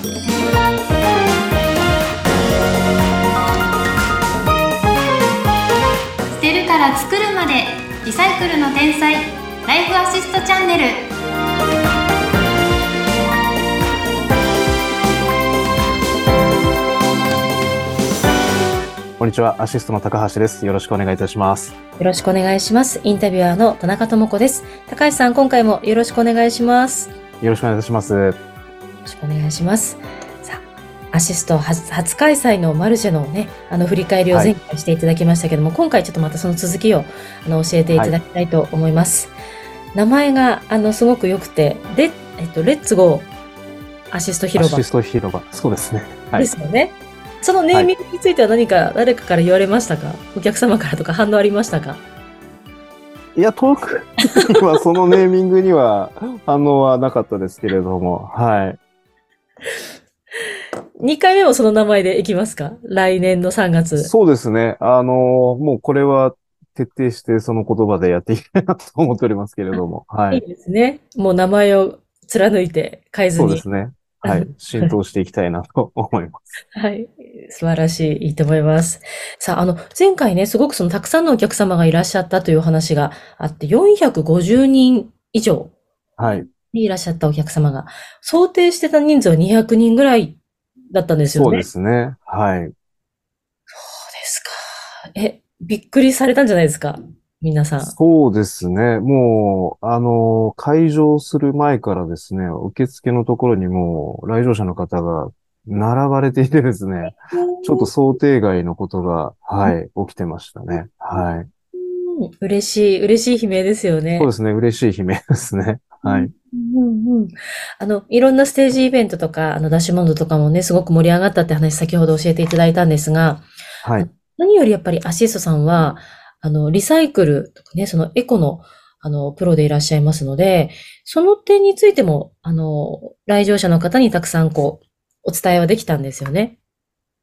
捨てるから作るまでリサイクルの天才ライフアシストチャンネルこんにちは、アシストの高橋です。よろしくお願いいたします。よろしくお願いします。インタビュアーの田中智子です。高橋さん、今回もよろしくお願いします。よよろしくお願いいたします。ろしくお願いします。さあ、アシスト初初開催のマルシェのね、あの振り返りを前回していただきましたけども、今回ちょっとまたその続きをあの教えていただきたいと思います。名前があのすごく良くて、レえっと Let's go アシストア広場シスト広場。そうですね。はい。ですよね。そのネーミングについては何か誰かから言われましたか、お客様からとか反応ありましたか？いや、遠くにはそのネーミングには反応はなかったですけれども、はい。2回目もその名前でいきますか？来年の3月。そうですね。あの、もうこれは徹底してその言葉でやっていきたいなと思っておりますけれども、はいい。いですね。もう名前を貫いて変えずに。そうですね。はい。浸透していきたいなと思います。はい。素晴らしい。いいと思います。さあ、あの、前回ね、すごくそのたくさんのお客様がいらっしゃったという話があって、450人以上はい。にいらっしゃったお客様が、想定してた人数は200人ぐらいだったんですよね。そうですね。はい。そうですか。え、びっくりされたんじゃないですか？皆さん。そうですね。もう、あの、会場する前からですね、受付のところにもう来場者の方が並ばれていてですね、ちょっと想定外のことが、はい、起きてましたね。はい。うん嬉しい、嬉しい悲鳴ですよね。そうですね。嬉しい悲鳴ですね。はい。うんうん。あの、いろんなステージイベントとか、あの、ダッシュモンドとかもね、すごく盛り上がったって話先ほど教えていただいたんですが、はい。何よりやっぱりアシストさんは、あの、リサイクルとかね、そのエコの、あの、プロでいらっしゃいますので、その点についても、あの、来場者の方にたくさんこう、お伝えはできたんですよね。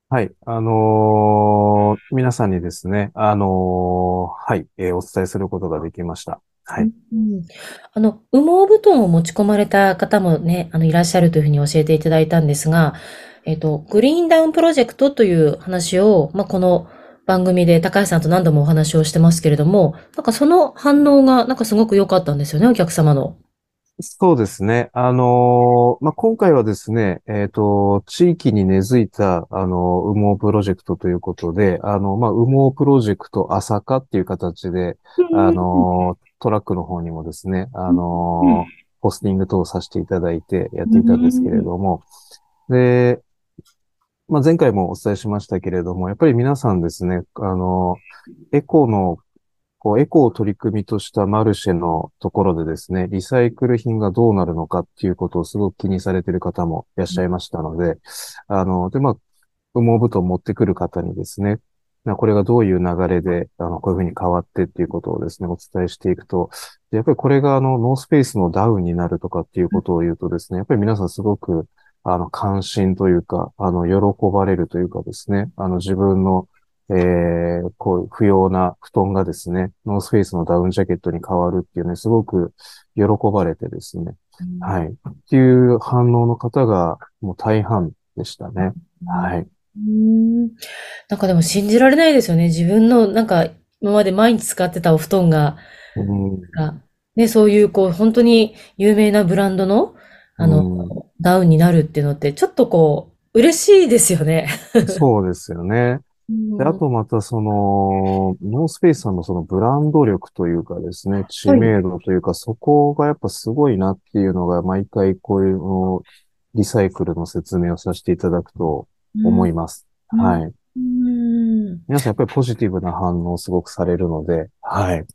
はい。あのー皆さんにですね、あのーはい、えーお伝えすることができました。はい。うんあの、羽毛布団を持ち込まれた方もね、あの、いらっしゃるというふうに教えていただいたんですが、えっと、グリーンダウンプロジェクトという話を、まあ、この番組で高橋さんと何度もお話をしてますけれども、なんかその反応が、なんかすごく良かったんですよね、お客様の。そうですね。あのーまあ、今回はですね、えっと、地域に根付いた、あの、羽毛プロジェクトということで、あの、まあ、羽毛プロジェクト朝霞っていう形で、あのートラックの方にもですね、あのーポスティング等させていただいてやっていたんですけれども、で、まあ、前回もお伝えしましたけれども、やっぱり皆さんですね、あのーエコのこう、エコを取り組みとしたマルシェのところでですね、リサイクル品がどうなるのかっていうことをすごく気にされている方もいらっしゃいましたので、あの、で、まあ、羽毛布団を持ってくる方にですね、なこれがどういう流れで、あの、こういうふうに変わってっていうことをですね、お伝えしていくと、でやっぱりこれがあの、ノースペースのダウンになるとかっていうことを言うとですね、やっぱり皆さんすごく、あの、関心というか、あの、喜ばれるというかですね、あの、自分のえー、こう、不要な布団がですね、ノースフェイスのダウンジャケットに変わるっていうね、すごく喜ばれてですね、はい。っていう反応の方がもう大半でしたね。はい。うんなんかでも信じられないですよね。自分の、なんか、今まで毎日使ってたお布団が、うんがね、そういう、こう、本当に有名なブランドの、あの、うんダウンになるっていうのって、ちょっとこう、嬉しいですよね。そうですよね。で、あとまたその、ノースペースさんのそのブランド力というかですね、知名度というか、そこがやっぱすごいなっていうのが、毎回こういうのリサイクルの説明をさせていただくと思います。うんはい。うん皆さんやっぱりポジティブな反応をすごくされるので、はい。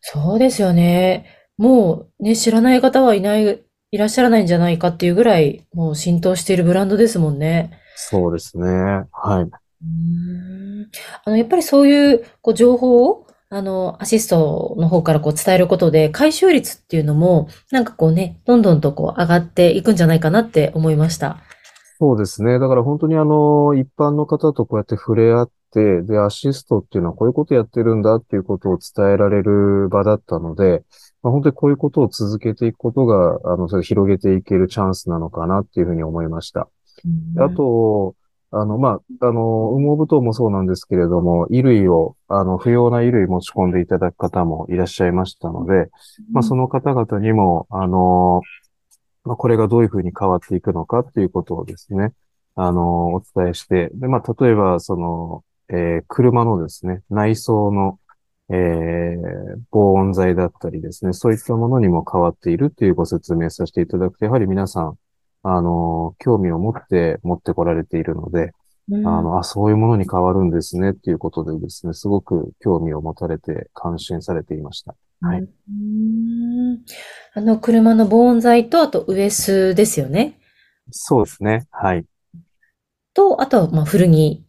そうですよね。もうね、知らない方はいない、いらっしゃらないんじゃないかっていうぐらい、もう浸透しているブランドですもんね。そうですね。はい。うーんあの、やっぱりそういう、こう、情報を、あの、アシストの方からこう伝えることで、回収率っていうのも、なんかこうね、どんどんとこう上がっていくんじゃないかなって思いました。そうですね。だから本当にあの、一般の方とこうやって触れ合って、で、アシストっていうのはこういうことやってるんだっていうことを伝えられる場だったので、まあ、本当にこういうことを続けていくことが、あの、それ広げていけるチャンスなのかなっていうふうに思いました。うんあ、と、あの、まあ、あの、羽毛布団もそうなんですけれども、衣類を、あの、不要な衣類持ち込んでいただく方もいらっしゃいましたので、まあ、その方々にも、あの、まあ、これがどういうふうに変わっていくのかっていうことをですね、あの、お伝えして、で、まあ、例えば、その、えー車のですね、内装の、えー防音材だったりですね、そういったものにも変わっているっていうご説明させていただくと、やはり皆さん、あの、興味を持って持ってこられているので、うんあの、あ、そういうものに変わるんですねっていうことでですね、すごく興味を持たれて感心されていました。はい。うんあの、車の防音材と、あと、ウエスですよね。そうですね。はい。と、あとは、まあ、古着。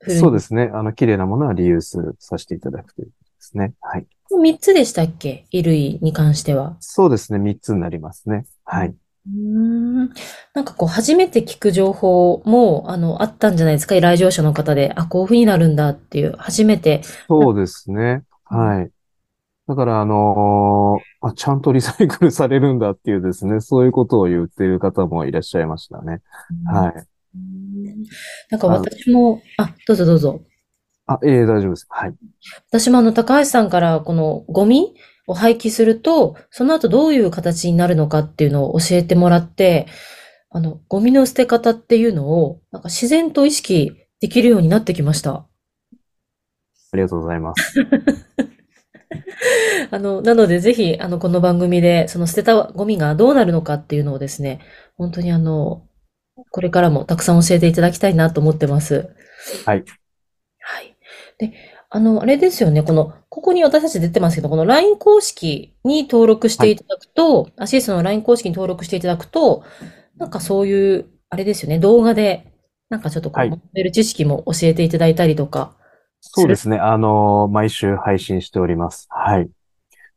古着そうですね。あの、綺麗なものはリユースさせていただくということですね。はい。三つでしたっけ？衣類に関しては。そうですね。3つになりますね。はい。うーんなんかこう、初めて聞く情報も、あの、あったんじゃないですか？来場者の方で。あ、こういう風になるんだっていう、初めて。そうですね。はい。だから、あのーあ、ちゃんとリサイクルされるんだっていうですね、そういうことを言っている方もいらっしゃいましたね。はい。うんなんか私も、あ、どうぞどうぞ。あ、ええ大丈夫です。はい。私もあの、高橋さんからこのゴミを廃棄すると、その後どういう形になるのかっていうのを教えてもらって、あの、ゴミの捨て方っていうのを、なんか自然と意識できるようになってきました。ありがとうございます。あの、なのでぜひ、あの、この番組で、その捨てたゴミがどうなるのかっていうのをですね、本当にあの、これからもたくさん教えていただきたいなと思ってます。はい。はい。で、あの、あれですよね、この、ここに私たち出てますけど、この LINE 公式に登録していただくと、アシストの LINE 公式に登録していただくと、なんかそういう、あれですよね、動画で、なんかちょっとこう、はい学べる知識も教えていただいたりとか。そうですね。あのー毎週配信しております。はい。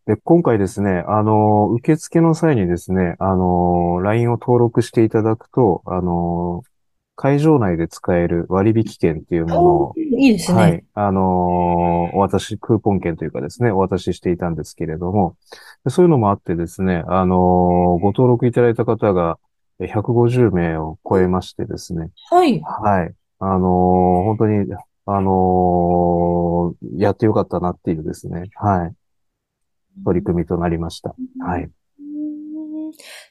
で、今回ですね、あのー受付の際にですね、あのー LINE を登録していただくと、あのー会場内で使える割引券っていうものを、いいですね。はい。あのーお渡し、クーポン券というかですね、お渡ししていたんですけれども、でそういうのもあってですね、あのーご登録いただいた方がえ150名を超えましてですね、はい。はい。あのー本当に、あのーやってよかったなっていうですね、はい。取り組みとなりました。はい。うん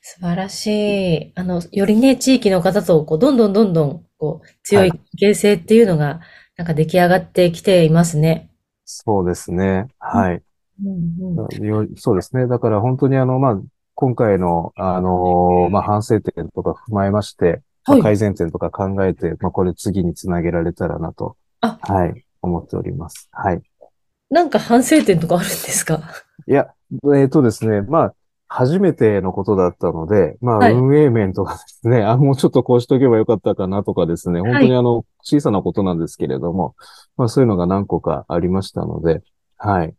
素晴らしい。あの、よりね、地域の方と、こう、どんどんどんどん、こう、強い関係性っていうのが、なんか出来上がってきていますね。そうですね。はい。うんうんよそうですね。だから本当にあの、まあ、今回の、あのーまあ、反省点とか踏まえまして、まあはい改善点とか考えて、まあ、これ次につなげられたらなと、あはい、思っております。はい。なんか反省点とかあるんですか？いや、えっとですね、まあ、初めてのことだったので、まあ、はい運営面とかですね、あ、もうちょっとこうしとけばよかったかなとかですね、本当にあの、小さなことなんですけれども、まあ、そういうのが何個かありましたので、はい。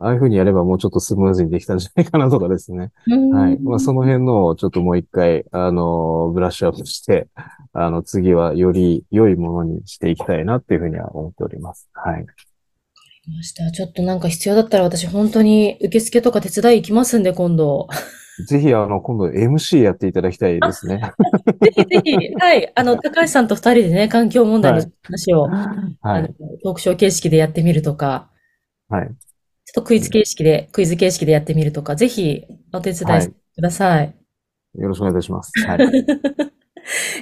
ああいうふうにやればもうちょっとスムーズにできたんじゃないかなとかですね。はい。まあ、その辺のをちょっともう一回、あの、ブラッシュアップして、あの、次はより良いものにしていきたいなっていうふうには思っております。はい。ました。ちょっとなんか必要だったら私本当に受付とか手伝い行きますんで、今度。ぜひ、あの、今度 MC やっていただきたいですね。ぜひぜひ、はい。あの、高橋さんと二人でね、環境問題の話を、はい。あの、トークショー形式でやってみるとか、はい。ちょっとクイズ形式で、クイズ形式でやってみるとか、ぜひお手伝いしてください。よろしくお願いいたします。はい。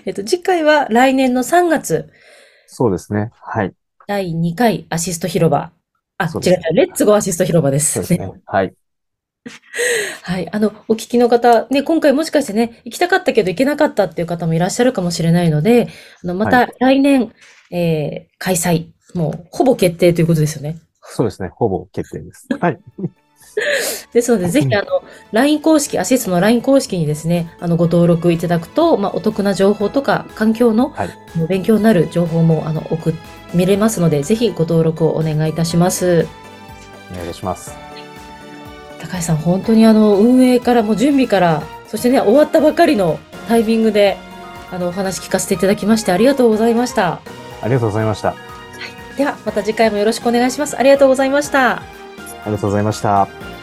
えっと、次回は来年の3月、そうですね。はい。第2回アシスト広場。あ、そう違う違う、レッツゴーアシスト広場でそうすね。ですね。はい。はい。あの、お聞きの方、ね、今回もしかしてね、行きたかったけど行けなかったっていう方もいらっしゃるかもしれないので、あの、まはた来年、えー開催、もう、ほぼ決定ということですよね。そうですね。ほぼ決定です。はい。ですので、ぜひ、あの、LINE 公式、アシストの LINE 公式にですね、あの、ご登録いただくと、まあ、お得な情報とか、環境の、はい勉強になる情報も、あの、送っ、見れますので、ぜひご登録をお願いいたします。お願いします。高橋さん、本当にあの、運営からも準備から、そしてね、終わったばかりのタイミングで、あの、お話聞かせていただきまして、ありがとうございました。ありがとうございました。あでは、また次回もよろしくお願いします。ありがとうございました。りがとうございました。